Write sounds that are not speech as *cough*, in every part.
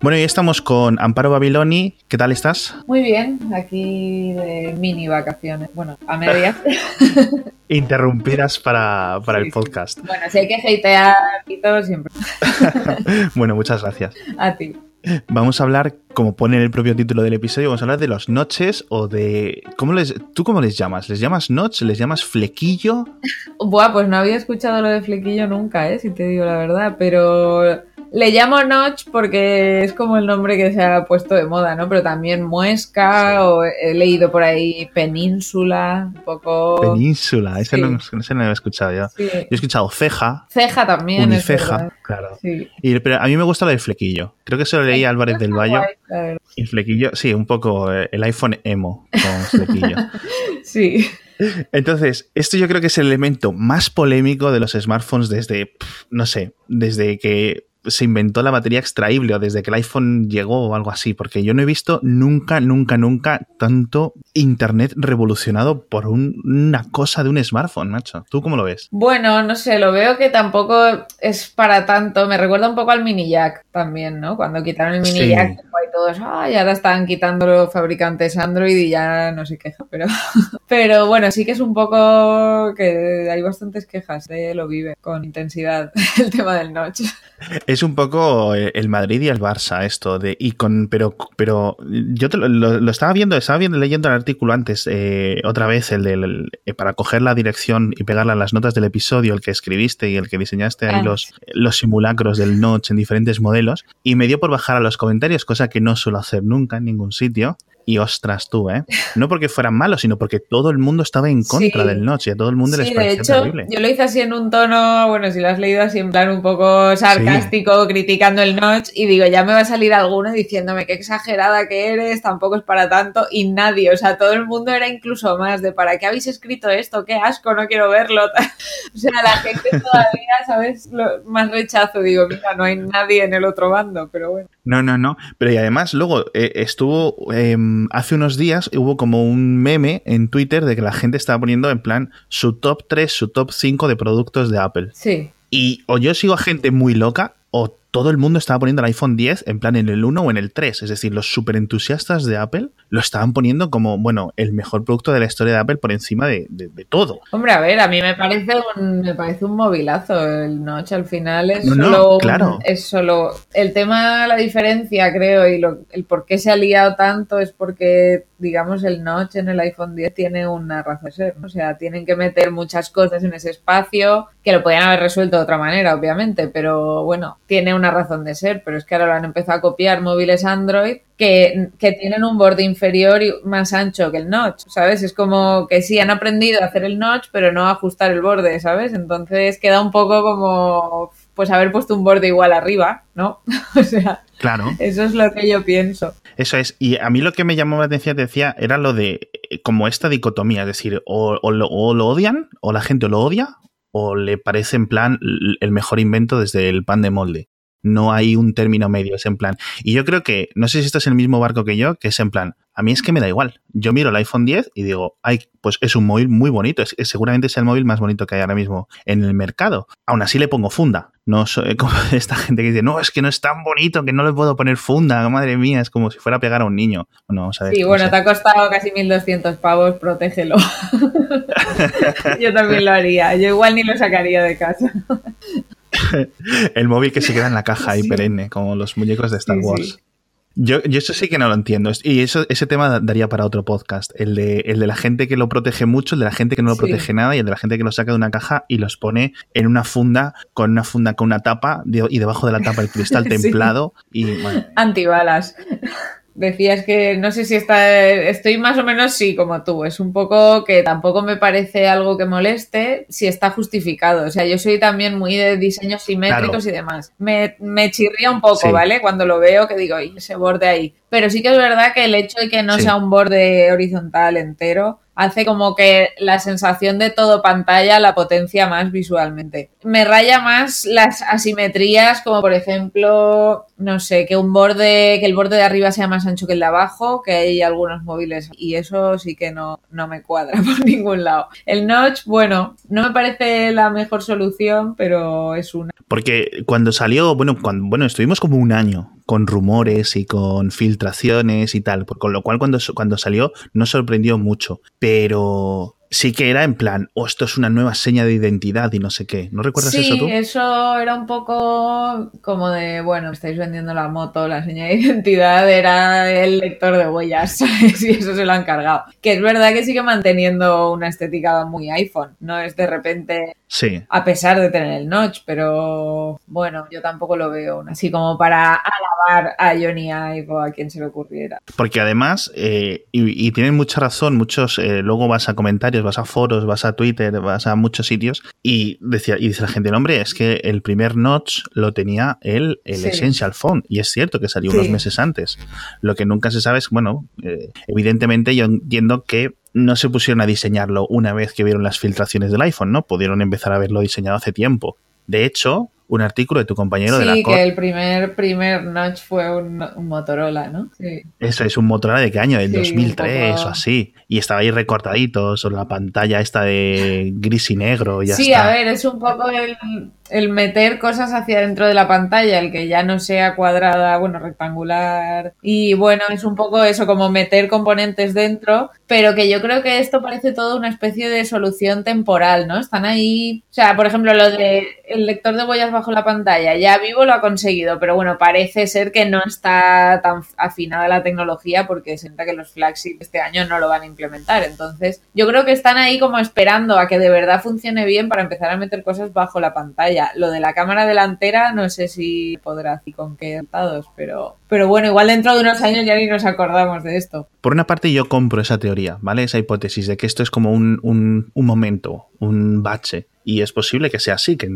Bueno, y estamos con Amparo Babiloni. ¿Qué tal estás? Muy bien, aquí de mini vacaciones. Bueno, a medias. *laughs* Interrumpidas para, para el podcast. Bueno, si hay que hatear y todo, siempre. *laughs* bueno, muchas gracias. A ti. Vamos a hablar, como pone en el propio título del episodio, vamos a hablar de los noches o de... ¿cómo les, ¿Tú cómo les llamas? ¿Les llamas notch? ¿Les llamas flequillo? *laughs* Buah, pues no había escuchado lo de flequillo nunca, ¿eh? si te digo la verdad, pero le llamo Notch porque es como el nombre que se ha puesto de moda, ¿no? Pero también Muesca, o he leído por ahí Península, un poco. Península, ese, no, ese no lo he escuchado yo. Yo he escuchado Ceja. Ceja también. Uniceja, claro. Y, pero a mí me gusta lo de Flequillo. Creo que se lo leí Álvarez del Valle. Y Flequillo, sí, un poco eh, el iPhone emo con Flequillo. *laughs* sí. Entonces, esto yo creo que es el elemento más polémico de los smartphones desde, no sé, desde que se inventó la batería extraíble o desde que el iPhone llegó o algo así, porque yo no he visto nunca, nunca, nunca tanto Internet revolucionado por una cosa de un smartphone, macho. ¿Tú cómo lo ves? Bueno, no sé, lo veo que tampoco es para tanto. Me recuerda un poco al mini jack también, ¿no? Cuando quitaron el mini jack, y todos, ay, ahora están quitando los fabricantes Android y ya no se queja, pero, *laughs* pero bueno, sí que es un poco que hay bastantes quejas, de lo vive con intensidad *laughs* el tema del notch. Es un poco eh, el Madrid y el Barça esto de y con pero pero yo lo, estaba viendo, estaba viendo leyendo el artículo antes eh, otra vez el del eh, para coger la dirección y pegarla a las notas del episodio, el que escribiste y el que diseñaste ahí ah. los los simulacros del notch en diferentes modelos y me dio por bajar a los comentarios, cosa que no suelo hacer nunca en ningún sitio y ostras tú, ¿eh? No porque fueran malos, sino porque todo el mundo estaba en contra del Notch y a todo el mundo les parecía de hecho, Yo lo hice así en un tono, bueno, si lo has leído así en plan un poco sarcástico, criticando el Notch, y digo, ya me va a salir alguno diciéndome qué exagerada que eres, tampoco es para tanto, y nadie, o sea, todo el mundo era incluso más de ¿para qué habéis escrito esto? ¡Qué asco! No quiero verlo. *laughs* o sea, la gente todavía, ¿sabes? más rechazo, digo, mira, no hay nadie en el otro bando, pero bueno. No, no, no. Pero y además, luego eh, estuvo. Em, hace unos días hubo como un meme en Twitter de que la gente estaba poniendo en plan su top 3, su top 5 de productos de Apple. Sí. Y o yo sigo a gente muy loca o todo el mundo estaba poniendo el iPhone 10 en plan en el 1 o en el 3. Es decir, los super entusiastas de Apple lo estaban poniendo como, bueno, el mejor producto de la historia de Apple por encima de, todo. Hombre, a ver, a mí me parece un, me parece un movilazo el Notch. Al final es solo. claro. Es solo. El tema, la diferencia, creo, y lo, el por qué se ha liado tanto es porque, digamos, el Notch en el iPhone 10 tiene una razón de ser. O sea, tienen que meter muchas cosas en ese espacio que lo podían haber resuelto de otra manera, obviamente, pero bueno, tiene una razón de ser. Pero es que ahora lo han empezado a copiar móviles Android que, tienen un borde inferior y más ancho que el notch, ¿sabes? Es como que sí, han aprendido a hacer el notch, pero no a ajustar el borde, ¿sabes? Entonces queda un poco como, pues haber puesto un borde igual arriba, ¿no? *laughs* o sea, claro. eso es lo que yo pienso. Eso es. Y a mí lo que me llamó la atención, te decía, era lo de eh, como esta dicotomía, es decir, o, o, lo, o lo odian, o la gente lo odia, o le parece en plan el mejor invento desde el pan de molde. No hay un término medio, es en plan. Y yo creo que, no sé si estás en el mismo barco que yo, que es en plan, a mí es que me da igual. Yo miro el iPhone 10 y digo, ay, pues es un móvil muy bonito, es, seguramente es el móvil más bonito que hay ahora mismo en el mercado. Aún así le pongo funda. No soy *laughs* como esta gente que dice, no, es que no es tan bonito que no le puedo poner funda, madre mía, es como si fuera a pegar a un niño. Bueno, vamos a ver, sí, bueno, te ha costado casi 1200 pavos, protégelo. *laughs* yo también lo haría, yo igual ni lo sacaría de casa. *laughs* el móvil que se queda en la caja ahí perenne, como los muñecos de Star Wars. Yo, yo, eso sí que no lo entiendo. Y eso, ese tema daría para otro podcast. El de, el de la gente que lo protege mucho, el de la gente que no lo protege nada y el de la gente que lo saca de una caja y los pone en una funda, con una funda con una tapa y debajo de la tapa el cristal *laughs* templado y Antibalas decías que no sé si está, estoy más o menos sí como tú, es un poco que tampoco me parece algo que moleste si está justificado, o sea, yo soy también muy de diseños simétricos y demás, me, me, chirría un poco, ¿vale? Cuando lo veo que digo, ese borde ahí, pero sí que es verdad que el hecho de que no sea un borde horizontal entero, hace como que la sensación de todo pantalla la potencia más visualmente. Me raya más las asimetrías, como por ejemplo, no sé, que un borde, que el borde de arriba sea más ancho que el de abajo, que hay algunos móviles y eso sí que no, no me cuadra *laughs* por ningún lado. El notch, bueno, no me parece la mejor solución, pero es una. Porque cuando salió, bueno, cuando, bueno, estuvimos como un año con rumores y con filtraciones y tal, con lo cual cuando, cuando salió no sorprendió mucho, pero sí que era en plan, o oh, esto es una nueva seña de identidad y no sé qué. ¿No recuerdas eso tú? Sí, eso era un poco como de, bueno, estáis vendiendo la moto, la seña de identidad era el lector de huellas, *laughs* ¿sabes? Y eso se lo han cargado. Que es verdad que sigue manteniendo una estética muy iPhone, no es de repente Sí. A pesar de tener el notch, pero bueno, yo tampoco lo veo así como para alabar a Johnny Ive o a quien se le ocurriera. Porque además, eh, y, tienen mucha razón, muchos, eh, luego vas a comentarios, vas a foros, vas a Twitter, vas a muchos sitios y, decía, y dice la gente, no, hombre, es que el primer notch lo tenía el, el Essential Phone y es cierto que salió unos meses antes. Lo que nunca se sabe es, bueno, eh, evidentemente yo entiendo que no se pusieron a diseñarlo una vez que vieron las filtraciones del iPhone, ¿no? Pudieron empezar a haberlo diseñado hace tiempo. De hecho, un artículo de tu compañero de la Sí, que el primer, primer notch fue un, Motorola, ¿no? Sí. Eso es un Motorola de qué año, del 2003 o así. Y estaba ahí recortadito sobre la pantalla esta de gris y negro. Y sí, a ver, es un poco el, el meter cosas hacia dentro de la pantalla, el que ya no sea cuadrada, bueno, rectangular. Y bueno, es un poco eso, como meter componentes dentro, pero que yo creo que esto parece todo una especie de solución temporal, ¿no? Están ahí, o sea, por ejemplo, lo de el lector de huellas bajo la pantalla, ya Vivo lo ha conseguido, pero bueno, parece ser que no está tan afinada la tecnología porque sienta que los flagships este año no lo van a implementar. Entonces, yo creo que están ahí como esperando a que de verdad funcione bien para empezar a meter cosas bajo la pantalla. Lo de la cámara delantera, no sé si podrá así con qué resultados, pero, pero bueno, igual dentro de unos años ya ni nos acordamos de esto. Por una parte, yo compro esa teoría, ¿vale? Esa hipótesis de que esto es como un, un, un momento, un bache. Y es posible que sea así, que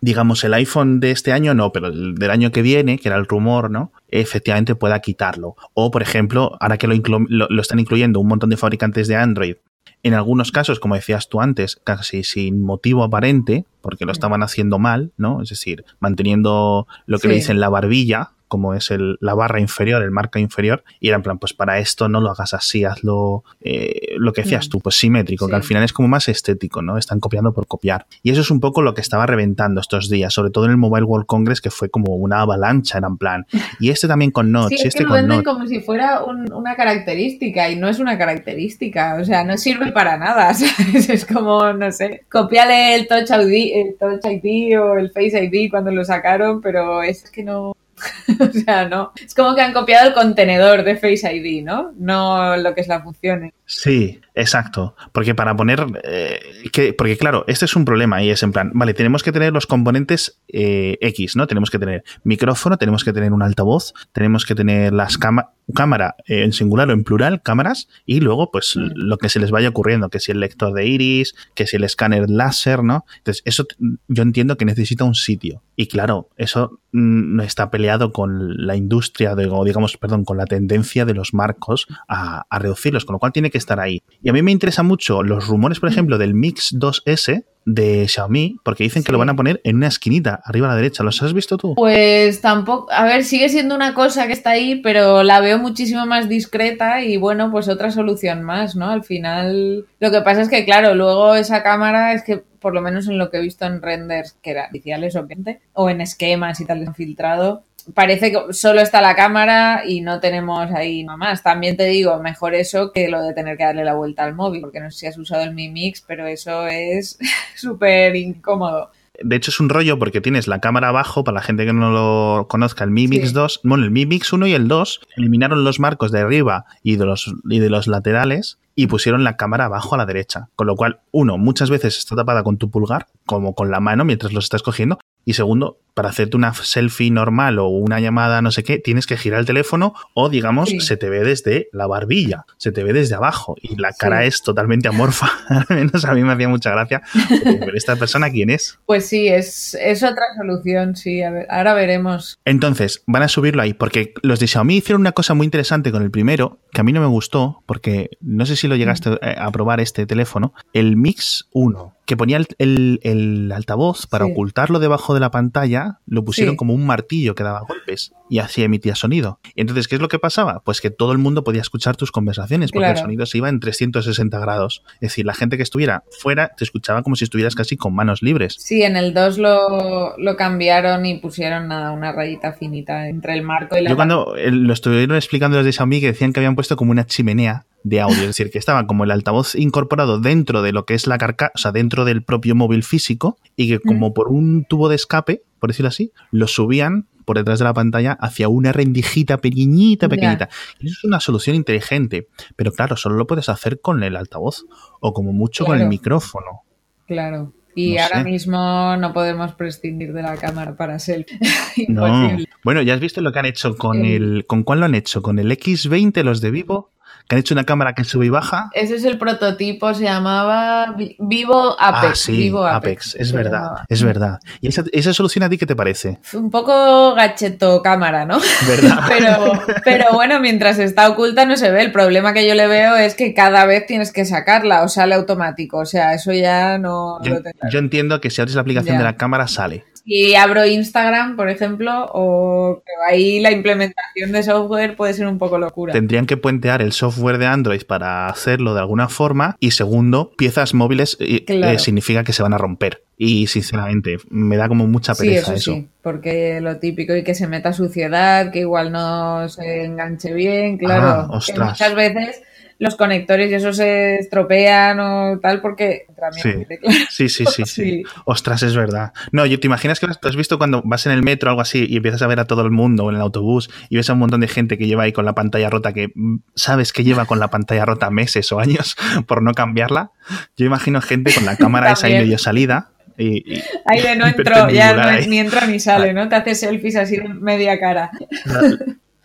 digamos, el iPhone de este año no, pero el del año que viene, que era el rumor, ¿no? Efectivamente pueda quitarlo. O, por ejemplo, ahora que lo, lo, están incluyendo un montón de fabricantes de Android en algunos casos, como decías tú antes, casi sin motivo aparente, porque lo estaban haciendo mal, ¿no? Es decir, manteniendo lo que le dicen la barbilla, como es el, la barra inferior, el marca inferior, y era en plan, pues para esto no lo hagas así, hazlo eh, lo que decías mm. tú, pues simétrico, que al final es como más estético, ¿no? Están copiando por copiar. Y eso es un poco lo que estaba reventando estos días, sobre todo en el Mobile World Congress, que fue como una avalancha, era en plan. Y este también con *laughs* Notch, sí, este lo venden como si fuera una característica, y no es una característica, o sea, no sirve para nada, *laughs* Es como, no sé, copiale el Touch ID, el Touch ID o el Face ID cuando lo sacaron, pero es que no *laughs* o sea, no. Es como que han copiado el contenedor de Face ID, ¿no? No lo que es la función. Sí, exacto. Porque para poner. Eh, que, porque claro, este es un problema y es en plan, vale, tenemos que tener los componentes eh, X, ¿no? Tenemos que tener micrófono, tenemos que tener un altavoz, tenemos que tener las cámaras cámara eh, en singular o en plural, cámaras, y luego, pues, lo que se les vaya ocurriendo, que si el lector de iris, que si el escáner láser, ¿no? Entonces, eso yo entiendo que necesita un sitio. Y claro, eso mm, no está peleado con la industria, de, o digamos, perdón, con la tendencia de los marcos a, a reducirlos, con lo cual tiene que estar ahí. Y a mí me interesa mucho los rumores, por ejemplo, del Mix 2S de Xiaomi, porque dicen que lo van a poner en una esquinita, arriba a la derecha. ¿Los has visto tú? Pues tampoco, a ver, sigue siendo una cosa que está ahí, pero la veo muchísimo más discreta y bueno, pues otra solución más, ¿no? Al final, lo que pasa es que, claro, luego esa cámara es que por lo menos en lo que he visto en renders, que eran iniciales obviamente, o en esquemas y tal, filtrado, parece que solo está la cámara y no tenemos ahí nada más. También te digo, mejor eso que lo de tener que darle la vuelta al móvil, porque no sé si has usado el Mi Mix, pero eso es *laughs* súper incómodo. De hecho, es un rollo porque tienes la cámara abajo, para la gente que no lo conozca, el Mi Mix 2, bueno, el Mi Mix 1 y el 2 eliminaron los marcos de arriba y de los, y de los laterales y pusieron la cámara abajo a la derecha. Con lo cual, uno, muchas veces está tapada con tu pulgar, como con la mano mientras los estás cogiendo, y segundo, para hacerte una selfie normal o una llamada no sé qué, tienes que girar el teléfono o digamos se te ve desde la barbilla, se te ve desde abajo y la cara es totalmente amorfa. *laughs* Al menos a mí me hacía mucha gracia. Pero esta persona, ¿quién es? Pues sí, es, es otra solución, sí. ahora veremos. Entonces, van a subirlo ahí porque los de Xiaomi hicieron una cosa muy interesante con el primero que a mí no me gustó porque no sé si lo llegaste a probar este teléfono, el Mix 1 que ponía el, altavoz para ocultarlo debajo de la pantalla, lo pusieron como un martillo que daba golpes. y así emitía sonido. Y entonces, ¿qué es lo que pasaba? Pues que todo el mundo podía escuchar tus conversaciones porque el sonido se iba en 360 grados. Es decir, la gente que estuviera fuera te escuchaba como si estuvieras casi con manos libres. Sí, en el 2 lo, lo cambiaron y pusieron nada, una rayita finita entre el marco y la... Yo cuando eh, lo estuvieron explicando los de Xiaomi que decían que habían puesto como una chimenea de audio, es decir, que estaba como el altavoz incorporado dentro de lo que es la carcasa, o sea, dentro del propio móvil físico y que como por un tubo de escape, por decirlo así, lo subían por detrás de la pantalla hacia una rendijita pequeñita, pequeñita. Y eso es una solución inteligente, pero claro, solo lo puedes hacer con el altavoz o como mucho con el micrófono. Claro. Y ahora mismo no podemos prescindir de la cámara para ser *laughs* no. Bueno, ya has visto lo que han hecho con el. ¿Con cuál lo han hecho? ¿Con el X20, los de Vivo? Que han hecho una cámara que sube y baja. Ese es el prototipo, se llamaba Vivo Apex. Ah, sí, Apex, es verdad, es verdad. ¿Y esa, solución a ti qué te parece? Un poco gacheto cámara, ¿no? ¿Verdad? *laughs* pero, pero bueno, mientras está oculta no se ve. El problema que yo le veo es que cada vez tienes que sacarla o sale automático. O sea, eso ya no... Yo, yo entiendo que si abres la aplicación de la cámara sale si abro Instagram, por ejemplo, o ahí la implementación de software puede ser un poco locura. Tendrían que puentear el software de Android para hacerlo de alguna forma. Y segundo, piezas móviles eh, eh, significa que se van a romper. Y sinceramente, me da como mucha pereza eso. Sí, porque lo típico y que se meta suciedad, que igual no se enganche bien, claro. Ah, muchas veces los conectores y eso se estropean o tal porque sí. Sí, sí, sí, Ostras, es verdad. No, yo te imaginas que has visto cuando vas en el metro o algo así y empiezas a ver a todo el mundo o en el autobús y ves a un montón de gente que lleva ahí con la pantalla rota que mm, sabes que lleva con la pantalla rota meses o años *laughs* por no cambiarla. Yo imagino gente con la cámara esa ahí medio salida y, ahí de no *laughs* entro, ya ni entra ni sale, ¿no? Te haces selfies así de media cara.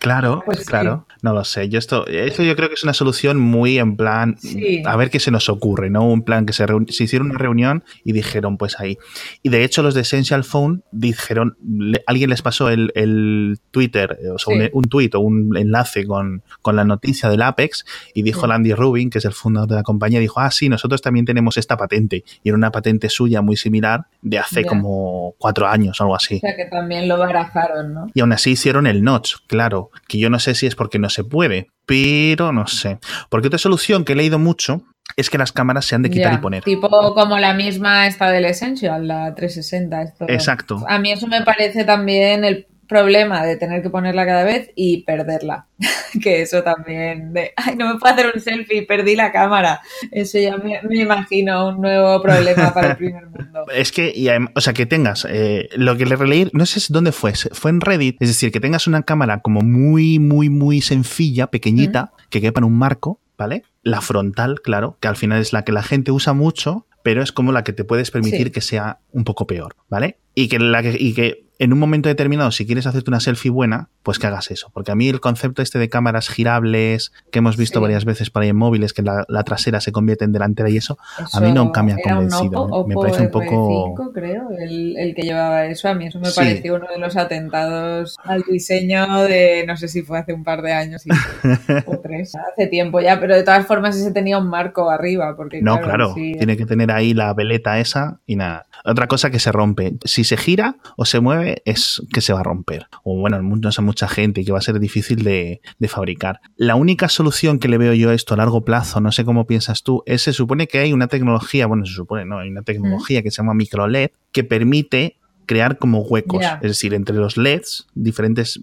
Claro, pues claro. No lo sé. Yo esto, esto yo creo que es una solución muy en plan, a ver qué se nos ocurre, ¿no? Un plan que se, se, hicieron una reunión y dijeron, pues ahí. Y de hecho, los de Essential Phone dijeron, alguien les pasó el, Twitter, o sea, un, tweet o un enlace con, con, la noticia del Apex y dijo Landy Rubin, que es el fundador de la compañía, dijo, ah, sí, nosotros también tenemos esta patente. Y era una patente suya muy similar de hace como cuatro años o algo así. O sea, que también lo barajaron, ¿no? Y aún así hicieron el notch, claro que yo no sé si es porque no se puede, pero no sé. Porque otra solución que he leído mucho es que las cámaras se han de quitar y poner. Tipo como la misma esta del Essential, la 360. Exacto. A mí eso me parece también el problema de tener que ponerla cada vez y perderla. *laughs* que eso también de, ay, no me puedo hacer un selfie, perdí la cámara. Eso ya me, imagino un nuevo problema para el *laughs* primer mundo. Es que, o sea, que tengas, eh, lo que le releí, no sé dónde fue, fue en Reddit, es decir, que tengas una cámara como muy, muy, muy sencilla, pequeñita, que quepa en un marco, ¿vale? La frontal, claro, que al final es la que la gente usa mucho, pero es como la que te puedes permitir que sea un poco peor, ¿vale? Y que, la y que en un momento determinado, si quieres hacerte una selfie buena, pues que hagas eso. Porque a mí el concepto este de cámaras girables, que hemos visto varias veces por ahí en móviles, que la, trasera se convierte en delantera y eso, a mí no me ha convencido. me parece un poco... creo, el, que llevaba eso. A mí eso me pareció uno de los atentados al diseño de, no sé si fue hace un par de años *laughs* o tres, hace tiempo ya, pero de todas formas ese tenía un marco arriba. Porque, no, claro, tiene que tener ahí la veleta esa y nada. Otra cosa que se rompe, si se gira o se mueve, es que se va a romper. O bueno, el mundo es a mucha gente y que va a ser difícil de, fabricar. La única solución que le veo yo a esto a largo plazo, no sé cómo piensas tú, es se supone que hay una tecnología, bueno, se supone, no, hay una tecnología que se llama micro LED que permite crear como huecos. Es decir, entre los LEDs, diferentes,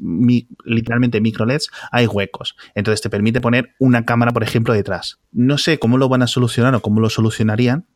literalmente micro LEDs, hay huecos. Entonces te permite poner una cámara, por ejemplo, detrás. No sé cómo lo van a solucionar o cómo lo solucionarían,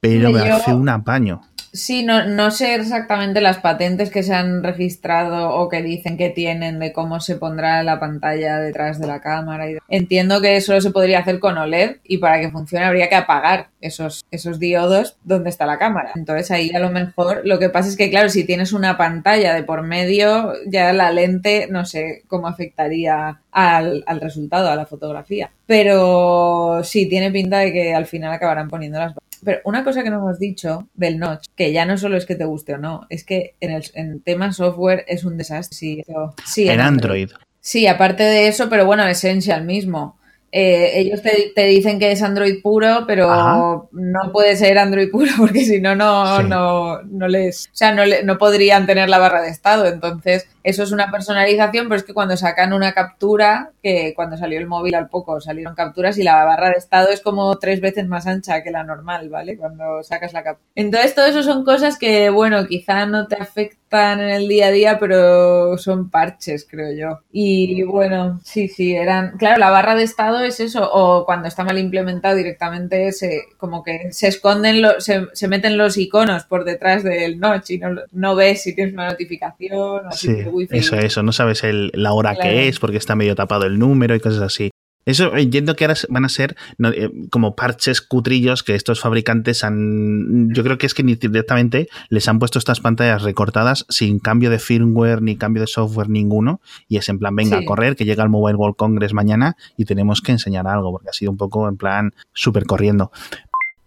pero me hace un apaño. Sí, no, no sé exactamente las patentes que se han registrado o que dicen que tienen de cómo se pondrá la pantalla detrás de la cámara. Entiendo que solo se podría hacer con OLED y para que funcione habría que apagar esos, esos diodos donde está la cámara. Entonces ahí a lo mejor lo que pasa es que, claro, si tienes una pantalla de por medio, ya la lente no sé cómo afectaría al, al resultado, a la fotografía. Pero sí, tiene pinta de que al final acabarán poniendo las pero una cosa que no hemos dicho del Notch, que ya no solo es que te guste o no, es que en el en tema software es un desastre. Sí, sí en, Android. Sí, aparte de eso, pero bueno, Essential mismo. Eh, ellos te, dicen que es Android puro, pero no puede ser Android puro porque si no, no, no, no les, o sea, no, no podrían tener la barra de estado. Entonces, eso es una personalización, pero es que cuando sacan una captura, que cuando salió el móvil al poco salieron capturas y la barra de estado es como tres veces más ancha que la normal, ¿vale? Cuando sacas la captura. Entonces, todo eso son cosas que, bueno, quizá no te afectan en el día a día, pero son parches, creo yo. Y bueno, sí, sí, eran. Claro, la barra de estado es eso, o cuando está mal implementado directamente, se, como que se esconden, lo, se, se, meten los iconos por detrás del notch y no, no ves si tienes una notificación o sí, si wifi. Eso, eso, no sabes el, la hora claro. que es porque está medio tapado el número y cosas así. Eso entiendo que ahora van a ser no, eh, como parches cutrillos que estos fabricantes han. Yo creo que es que directamente les han puesto estas pantallas recortadas sin cambio de firmware ni cambio de software ninguno. Y es en plan, venga sí. a correr, que llega el Mobile World Congress mañana y tenemos que enseñar algo, porque ha sido un poco en plan súper corriendo.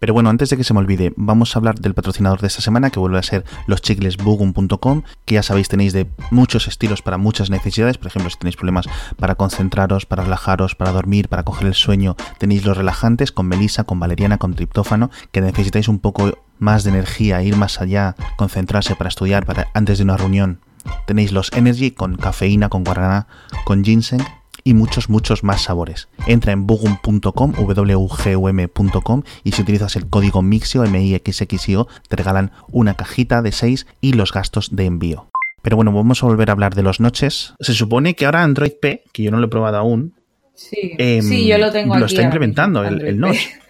Pero bueno, antes de que se me olvide, vamos a hablar del patrocinador de esta semana, que vuelve a ser los chicles bugum.com, que ya sabéis tenéis de muchos estilos para muchas necesidades. Por ejemplo, si tenéis problemas para concentraros, para relajaros, para dormir, para coger el sueño, tenéis los relajantes con melisa, con valeriana, con triptófano, que necesitáis un poco más de energía, ir más allá, concentrarse para estudiar, para antes de una reunión. Tenéis los Energy con cafeína, con guaraná, con ginseng y muchos, muchos más sabores. Entra en bugum.com, wgum.com y si utilizas el código MIXIO, M-I-X-X-I-O, te regalan una cajita de 6 y los gastos de envío. Pero bueno, vamos a volver a hablar de los noches. Se supone que ahora Android P, que yo no lo he probado aún, sí, eh, sí yo lo tengo lo aquí está implementando, el, el notch. *laughs*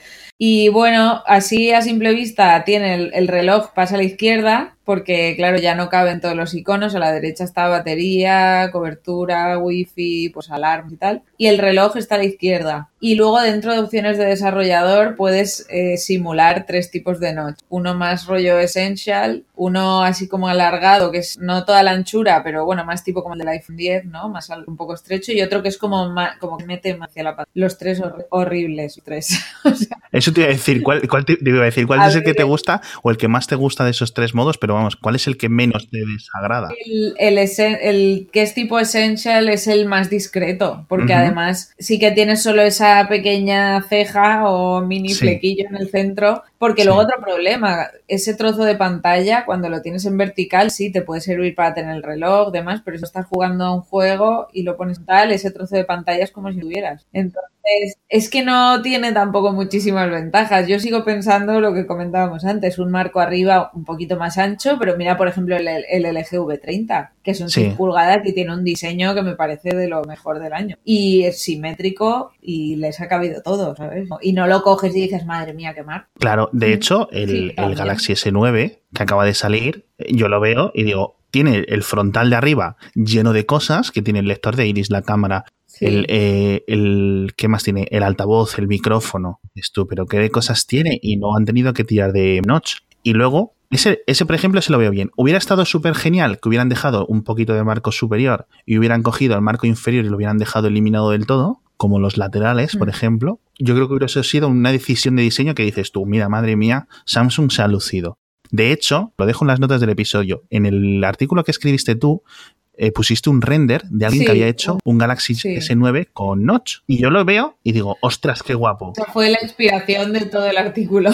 Y bueno, así a simple vista tiene el, el, reloj, pasa a la izquierda, porque claro, ya no caben todos los iconos, a la derecha está batería, cobertura, wifi, pues alarma y tal, y el reloj está a la izquierda. Y luego dentro de opciones de desarrollador puedes eh, simular tres tipos de notch, uno más rollo essential, uno así como alargado, que es no toda la anchura, pero bueno, más tipo como el del iPhone 10, ¿no? Más un poco estrecho, y otro que es como, más, como que mete hacia la pantalla. Los tres hor horribles, tres. *laughs* o sea, Eso te iba a decir, ¿cuál, cuál te, te iba a decir, cuál a es el que te gusta o el que más te gusta de esos tres modos, pero vamos, ¿cuál es el que menos te desagrada? El, el, el, que es tipo essential es el más discreto, porque uh -huh. además sí que tienes solo esa pequeña ceja o mini sí. flequillo en el centro, porque sí. luego otro problema, ese trozo de pantalla, cuando lo tienes en vertical, sí, te puede servir para tener el reloj, demás, pero si estás jugando a un juego y lo pones tal, ese trozo de pantalla es como si tuvieras. Entonces, es que no tiene tampoco muchísimas ventajas. Yo sigo pensando lo que comentábamos antes, un marco arriba un poquito más ancho, pero mira, por ejemplo, el, el LG V30, que son sí. 6 pulgadas y tiene un diseño que me parece de lo mejor del año. Y es simétrico y les ha cabido todo, ¿sabes? Y no lo coges y dices, madre mía, qué mar. Claro, de hecho, el, sí, el Galaxy S9 que acaba de salir, yo lo veo y digo, tiene el frontal de arriba lleno de cosas, que tiene el lector de iris, la cámara, Sí. El, eh, el, ¿qué más tiene? El altavoz, el micrófono. Esto, pero qué de cosas tiene y no han tenido que tirar de notch. Y luego, ese, ese por ejemplo, se lo veo bien. Hubiera estado súper genial que hubieran dejado un poquito de marco superior y hubieran cogido el marco inferior y lo hubieran dejado eliminado del todo, como los laterales, mm. por ejemplo. Yo creo que hubiera sido una decisión de diseño que dices tú, mira, madre mía, Samsung se ha lucido. De hecho, lo dejo en las notas del episodio. En el artículo que escribiste tú, eh, pusiste un render de alguien sí. que había hecho un Galaxy sí. S9 con Notch. Y yo lo veo y digo, ostras, qué guapo. Esa fue la inspiración de todo el artículo.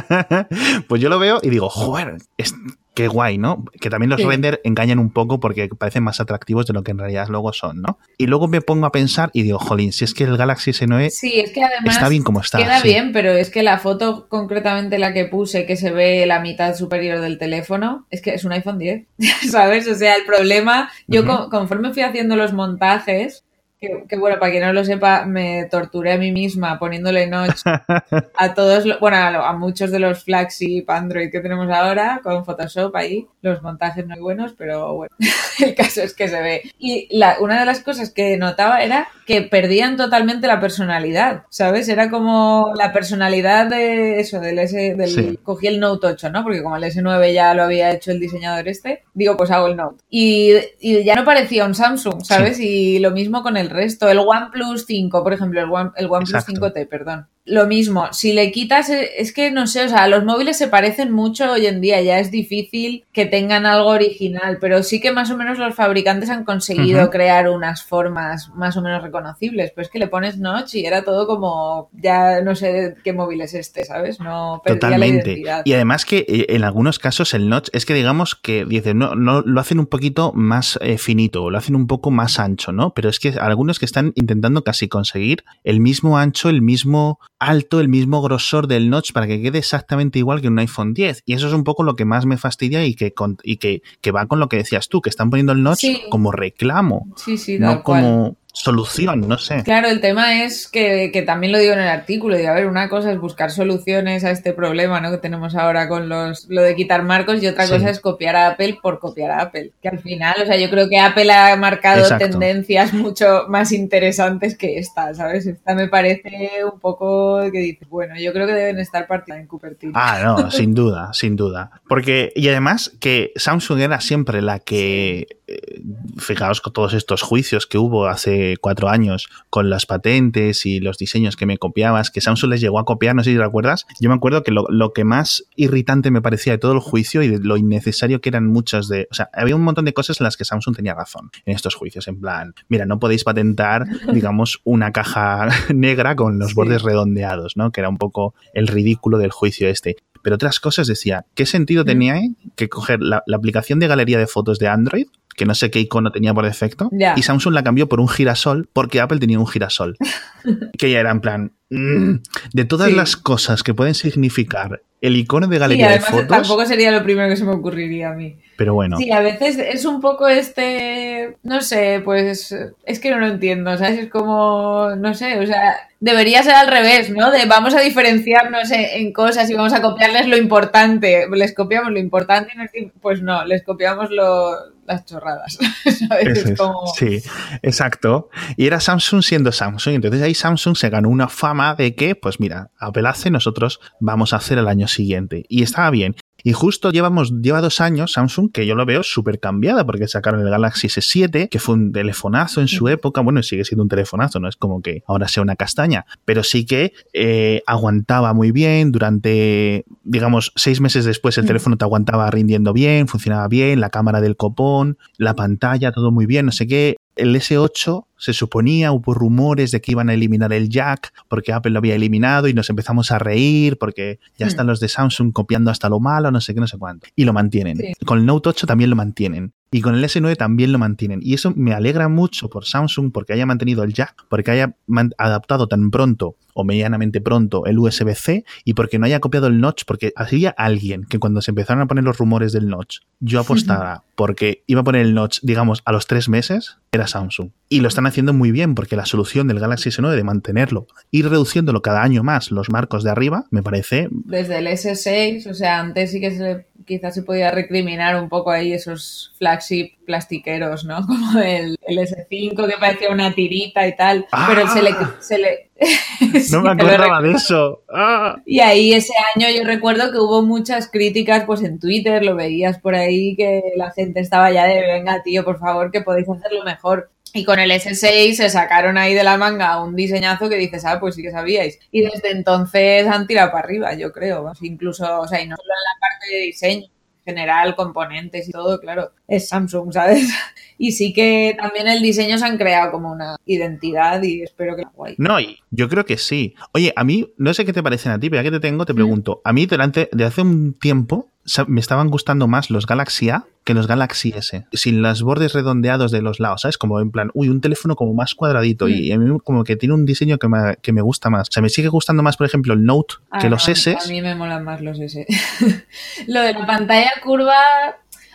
*laughs* pues yo lo veo y digo, joder, es, qué guay, ¿no? Que también los sí. render engañan un poco porque parecen más atractivos de lo que en realidad luego son, ¿no? Y luego me pongo a pensar y digo, jolín, si es que el Galaxy S9 sí, es que además está bien como está. Queda sí. bien, pero es que la foto concretamente la que puse, que se ve la mitad superior del teléfono, es que es un iPhone 10, *laughs* ¿sabes? O sea, el problema, yo uh -huh. conforme fui haciendo los montajes, que, que, bueno, para quien no lo sepa, me torturé a mí misma poniéndole notch a *laughs* todos, bueno, a, a, muchos de los flagship Android que tenemos ahora con Photoshop ahí, los montajes no hay buenos, pero bueno, *laughs* el caso es que se ve. Y la, una de las cosas que notaba era que perdían totalmente la personalidad, ¿sabes? Era como la personalidad de eso, del S, del, sí. cogí el Note 8, ¿no? Porque como el S9 ya lo había hecho el diseñador este, digo, pues hago el Note. Y, y ya no parecía un Samsung, ¿sabes? Sí. Y lo mismo con el resto. El OnePlus 5, por ejemplo, el, One, el OnePlus Exacto. 5T, perdón. Lo mismo, si le quitas, eh, es que no sé, o sea, los móviles se parecen mucho hoy en día, ya es difícil que tengan algo original, pero sí que más o menos los fabricantes han conseguido crear unas formas más o menos reconocibles, pues es que le pones notch y era todo como, ya no sé qué móvil es este, ¿sabes? No Totalmente. y además que eh, en algunos casos el notch es que digamos que dicen, no, no lo hacen un poquito más eh, finito, lo hacen un poco más ancho, ¿no? Pero es que algunos que están intentando casi conseguir el mismo ancho, el mismo alto, el mismo grosor del notch para que quede exactamente igual que un iPhone 10. Y eso es un poco lo que más me fastidia y que, y que, va con lo que decías tú, que están poniendo el notch como reclamo, sí, sí, no como solución, no sé. Claro, el tema es que, que, también lo digo en el artículo, y a ver, una cosa es buscar soluciones a este problema ¿no? que tenemos ahora con los lo de quitar marcos y otra cosa es copiar a Apple por copiar a Apple. Que al final, o sea, yo creo que Apple ha marcado tendencias mucho más interesantes que esta, ¿sabes? Esta me parece un poco que dices, bueno, yo creo que deben estar partidas en Cupertino. Ah, no, *laughs* sin duda, sin duda. Porque, y además que Samsung era siempre la que, eh, fijaos con todos estos juicios que hubo hace cuatro años con las patentes y los diseños que me copiabas, que Samsung les llegó a copiar, no sé si recuerdas. Yo me acuerdo que lo, que más irritante me parecía de todo el juicio y de lo innecesario que eran muchas de. O sea, había un montón de cosas en las que Samsung tenía razón en estos juicios. En plan, mira, no podéis patentar, *laughs* digamos, una caja *laughs* negra con los bordes redondeados, ¿no? Que era un poco el ridículo del juicio este pero otras cosas decía, ¿qué sentido tenía que coger la, aplicación de galería de fotos de Android que no sé qué icono tenía por defecto, y Samsung la cambió por un girasol porque Apple tenía un girasol. *laughs* que ya era en plan, mm, de todas las cosas que pueden significar el icono de galería de fotos. Tampoco sería lo primero que se me ocurriría a mí. Pero bueno. Sí, a veces es un poco este. No sé, pues. Es que no lo entiendo, ¿sabes? Es como. No sé, o sea. Debería ser al revés, ¿no? De vamos a diferenciarnos en, cosas y vamos a copiarles lo importante. Les copiamos lo importante y pues no, les copiamos lo, las chorradas. *laughs* ¿sabes? Sí, exacto. Y era Samsung siendo Samsung. Entonces ahí Samsung se ganó una fama de que, pues mira, Apple hace, nosotros vamos a hacer el año siguiente. Y estaba bien. Y justo llevamos, lleva dos años Samsung que yo lo veo súper cambiada porque sacaron el Galaxy S7, que fue un telefonazo en su época. Bueno, sigue siendo un telefonazo, no es como que ahora sea una castaña, pero sí que eh, aguantaba muy bien durante, digamos, seis meses después el teléfono te aguantaba rindiendo bien, funcionaba bien, la cámara del copón, la pantalla, todo muy bien, no sé qué. El S8 se suponía, hubo rumores de que iban a eliminar el jack porque Apple lo había eliminado y nos empezamos a reír porque ya hmm. están los de Samsung copiando hasta lo malo, no sé qué, no sé cuánto. Y lo mantienen. Con el Note 8 también lo mantienen. Y con el S9 también lo mantienen. Y eso me alegra mucho por Samsung porque haya mantenido el jack, porque haya adaptado tan pronto o medianamente pronto el USB-C y porque no haya copiado el notch, porque había alguien que cuando se empezaron a poner los rumores del notch, yo *laughs* apostaba porque iba a poner el notch, digamos, a los tres meses, era Samsung. Y lo están haciendo muy bien porque la solución del Galaxy S9 de mantenerlo, ir reduciéndolo cada año más los marcos de arriba, me parece... Desde el S6, o sea, antes sí que se, quizás se podía recriminar un poco ahí esos flagship plastiqueros, ¿no? *laughs* Como el, S5 que parecía una tirita y tal, pero se le... Ah. Se le *laughs* no me acordaba de eso. Ah. Y ahí ese año yo recuerdo que hubo muchas críticas, pues en Twitter lo veías por ahí que la gente estaba ya de venga tío, por favor, que podéis hacerlo mejor. Y con el S6 se sacaron ahí de la manga un diseñazo que dices, ah, pues sí que sabíais. Y desde entonces han tirado para arriba, yo creo. Incluso, o sea, y no solo en la parte de diseño, general, componentes y todo, claro, es Samsung, ¿sabes? *laughs* Y sí que también el diseño se han creado como una identidad y espero que guay. No, yo creo que sí. Oye, a mí, no sé qué te parecen a ti, pero ya que te tengo, te pregunto. A mí, durante, de hace un tiempo, me estaban gustando más los Galaxy A que los Galaxy S, sin los bordes redondeados de los lados, ¿sabes? Como en plan, uy, un teléfono como más cuadradito y a mí como que tiene un diseño que me, que me gusta más. O sea, me sigue gustando más, por ejemplo, el Note que ah, los S. A mí me molan más los S. *laughs* Lo de la pantalla curva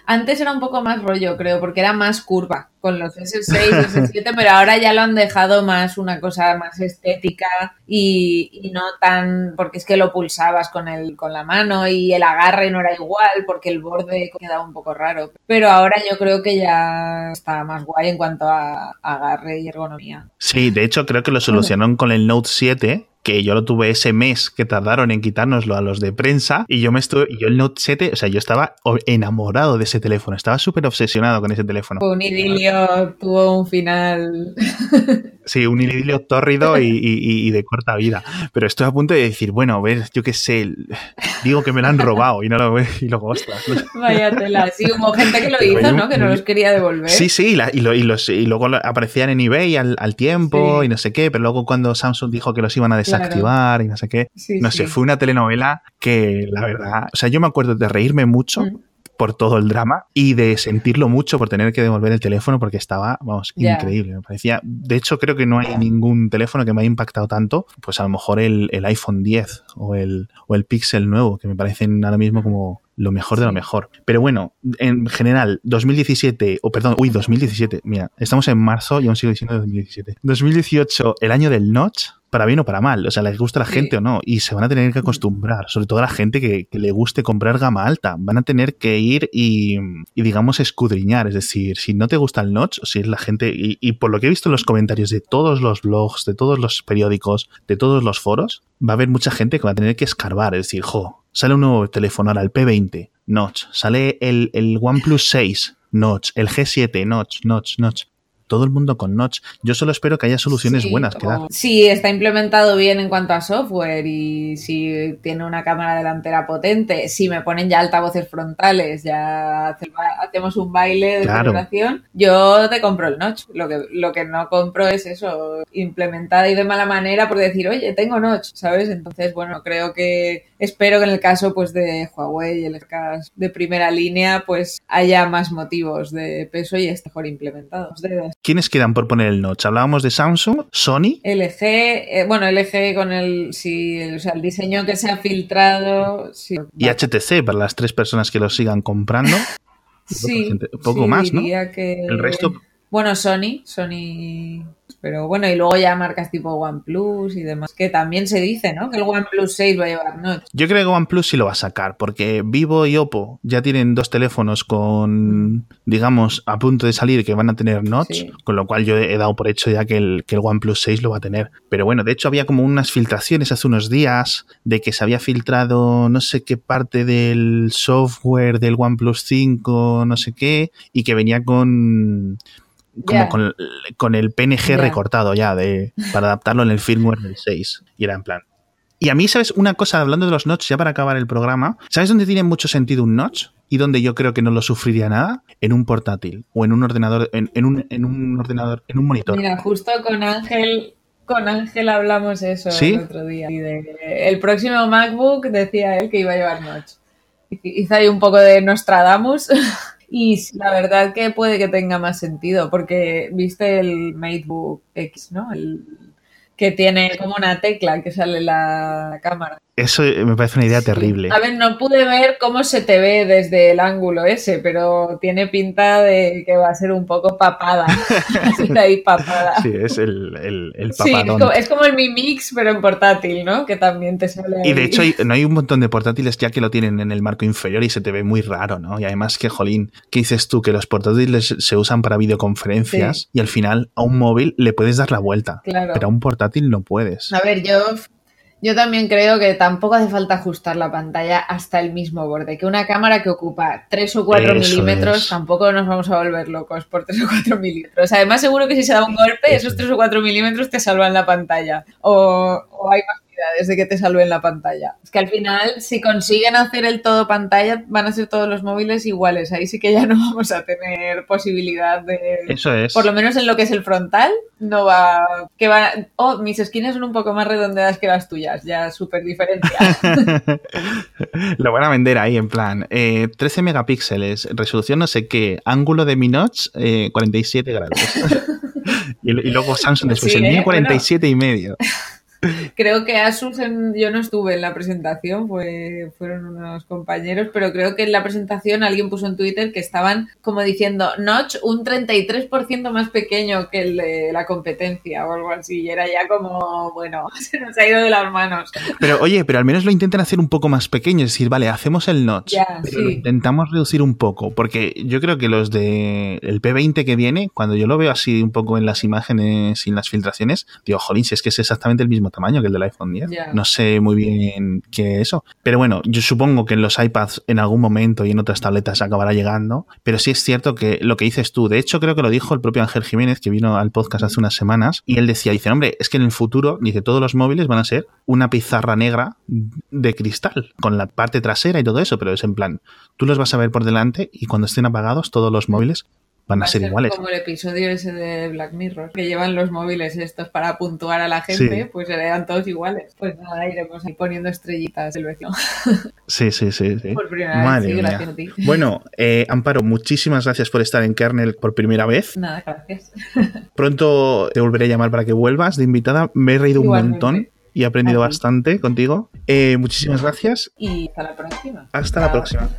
antes era un poco más rollo, creo, porque era más curva con los S6, S7, *laughs* pero ahora ya lo han dejado más una cosa más estética y, no tan, porque es que lo pulsabas con, el, con la mano y el agarre no era igual porque el borde quedaba un poco raro. Pero ahora yo creo que ya está más guay en cuanto a agarre y ergonomía. Sí, de hecho creo que lo solucionaron con el Note 7 que yo lo tuve ese mes que tardaron en quitárnoslo a los de prensa y yo me estuve, yo el Note 7, o sea, yo estaba enamorado de ese teléfono, estaba súper obsesionado con ese teléfono. Un idilio tuvo un final. *laughs* Sí, un idilio tórrido y, de corta vida. Pero estoy a punto de decir, bueno, a ver, yo qué sé, digo que me lo han robado y no lo y luego, ostras. Vaya tela. Sí, hubo gente que lo hizo, ¿no? Que no los quería devolver. Sí, sí, y, los, y luego aparecían en eBay al, tiempo y no sé qué, pero luego cuando Samsung dijo que los iban a desactivar y no sé qué, no sé, fue una telenovela que la verdad, o sea, yo me acuerdo de reírme mucho. Mm por todo el drama y de sentirlo mucho por tener que devolver el teléfono porque estaba, vamos, increíble. Me parecía, de hecho, creo que no hay ningún teléfono que me haya impactado tanto, pues a lo mejor el, iPhone 10 o el, o el Pixel nuevo, que me parecen ahora mismo como lo mejor de lo mejor. Pero bueno, en general, 2017, o perdón, uy, 2017, mira, estamos en marzo y aún sigo diciendo 2017. 2018, el año del notch, para bien o para mal, o sea, les gusta a la gente o no, y se van a tener que acostumbrar, sobre todo a la gente que, le guste comprar gama alta, van a tener que ir y, digamos, escudriñar, es decir, si no te gusta el notch, o si es la gente, y, y por lo que he visto en los comentarios de todos los blogs, de todos los periódicos, de todos los foros, va a haber mucha gente que va a tener que escarbar, es decir, jo, sale un nuevo teléfono ahora, el P20, notch, sale el, el OnePlus 6, notch, el G7, notch, notch, notch todo el mundo con Notch. Yo solo espero que haya soluciones buenas que dar. Si está implementado bien en cuanto a software y si tiene una cámara delantera potente, si me ponen ya altavoces frontales, ya hacemos un baile de claro. yo te compro el Notch. Lo que, lo que no compro es eso, implementada y de mala manera por decir, oye, tengo Notch, ¿sabes? Entonces, bueno, creo que espero que en el caso pues de Huawei y el caso de primera línea, pues haya más motivos de peso y esté mejor implementados. ¿Quiénes quedan por poner el notch? Hablábamos de Samsung, Sony. LG, eh, bueno, LG con el, sí, o sea, el diseño que se ha filtrado. y HTC, para las tres personas que lo sigan comprando. *laughs* sí. Un poco más, ¿no? El resto. Bueno, Sony, Sony pero bueno, y luego ya marcas tipo OnePlus y demás, que también se dice, ¿no? Que el OnePlus 6 va a llevar notch. Yo creo que OnePlus sí lo va a sacar, porque Vivo y Oppo ya tienen dos teléfonos con, digamos, a punto de salir que van a tener notch, con lo cual yo he dado por hecho ya que el, que el OnePlus 6 lo va a tener. Pero bueno, de hecho había como unas filtraciones hace unos días de que se había filtrado no sé qué parte del software del OnePlus 5, no sé qué, y que venía con como con, el PNG recortado ya de, para adaptarlo en el firmware del 6. Y era en plan. Y a mí, ¿sabes? Una cosa, hablando de los notch, ya para acabar el programa, ¿sabes dónde tiene mucho sentido un notch? Y donde yo creo que no lo sufriría nada, en un portátil o en un ordenador, en, un, en un ordenador, en un monitor. Mira, justo con Ángel, con Ángel hablamos eso el otro día. el próximo MacBook decía él que iba a llevar notch. Hizo ahí un poco de Nostradamus. *laughs* Y la verdad que puede que tenga más sentido, porque viste el MateBook X, ¿no? El, que tiene como una tecla que sale la cámara. Eso me parece una idea terrible. A ver, no pude ver cómo se te ve desde el ángulo ese, pero tiene pinta de que va a ser un poco papada. *laughs* *laughs* ahí papada. Sí, es el, el, Sí, es como, el Mi Mix, pero en portátil, ¿no? Que también te sale. Y de hecho, hay, no hay un montón de portátiles ya que lo tienen en el marco inferior y se te ve muy raro, ¿no? Y además que, jolín, ¿qué dices tú? Que los portátiles se usan para videoconferencias y al final a un móvil le puedes dar la vuelta. Claro. Pero a un portátil no puedes. A ver, yo yo también creo que tampoco hace falta ajustar la pantalla hasta el mismo borde. Que una cámara que ocupa 3 o 4 milímetros, tampoco nos vamos a volver locos por 3 o 4 *laughs* milímetros. Además, seguro que si se da un golpe, esos 3 o 4 milímetros te salvan la pantalla. O, o hay más desde que te salve en la pantalla. Es que al final, si consiguen hacer el todo pantalla, van a ser todos los móviles iguales. Ahí sí que ya *laughs* no vamos a tener posibilidad de. Eso es. Por lo menos en lo que es el frontal, no va. Que va. Oh, mis esquinas son un poco más redondeadas que las tuyas. Ya súper diferencia. *laughs* *laughs* lo van a vender ahí, en plan. 13 eh, megapíxeles, resolución no sé qué, ángulo de mi notch, 47 eh, grados. y, luego Samsung después, el mío 47 y medio. Creo que Asus, yo no estuve en la presentación, fue, fueron unos compañeros, pero creo que en la presentación alguien puso en Twitter que estaban como diciendo Notch un 33% más pequeño que el de la competencia o algo así. Y era ya como, bueno, *laughs* se nos ha ido de las manos. Pero oye, pero al menos lo intentan hacer un poco más pequeño, es decir, vale, hacemos el Notch, pero lo intentamos reducir un poco, porque yo creo que los de el P20 que viene, cuando yo lo veo así un poco en las imágenes y en las filtraciones, digo, jolín, si es que es exactamente el mismo mismo tamaño que el del iPhone 10. Ya. No sé muy bien qué es eso. Pero bueno, yo supongo que en los iPads en algún momento y en otras tabletas acabará llegando. Pero sí es cierto que lo que dices tú, de hecho creo que lo dijo el propio Ángel Jiménez, que vino al podcast hace unas semanas, y él decía, dice, hombre, es que en el futuro, dice, todos los móviles van a ser una pizarra negra de cristal, con la parte trasera y todo eso, pero es en plan, tú los vas a ver por delante y cuando estén apagados todos los móviles van Va a ser iguales. Como el episodio ese de Black Mirror, que llevan los móviles estos para puntuar a la gente, Sí. pues eran todos iguales. Pues nada, iremos ahí poniendo estrellitas del vecino. *laughs* Sí, sí, sí. sí. Por primera vez, Madre mía. a. Bueno, eh, Amparo, muchísimas gracias por estar en Kernel por primera vez. Nada, gracias. *laughs* Pronto te volveré a llamar para que vuelvas de invitada. Me he reído un montón y he aprendido bastante contigo. Eh, muchísimas gracias. Y hasta la próxima. Hasta la próxima.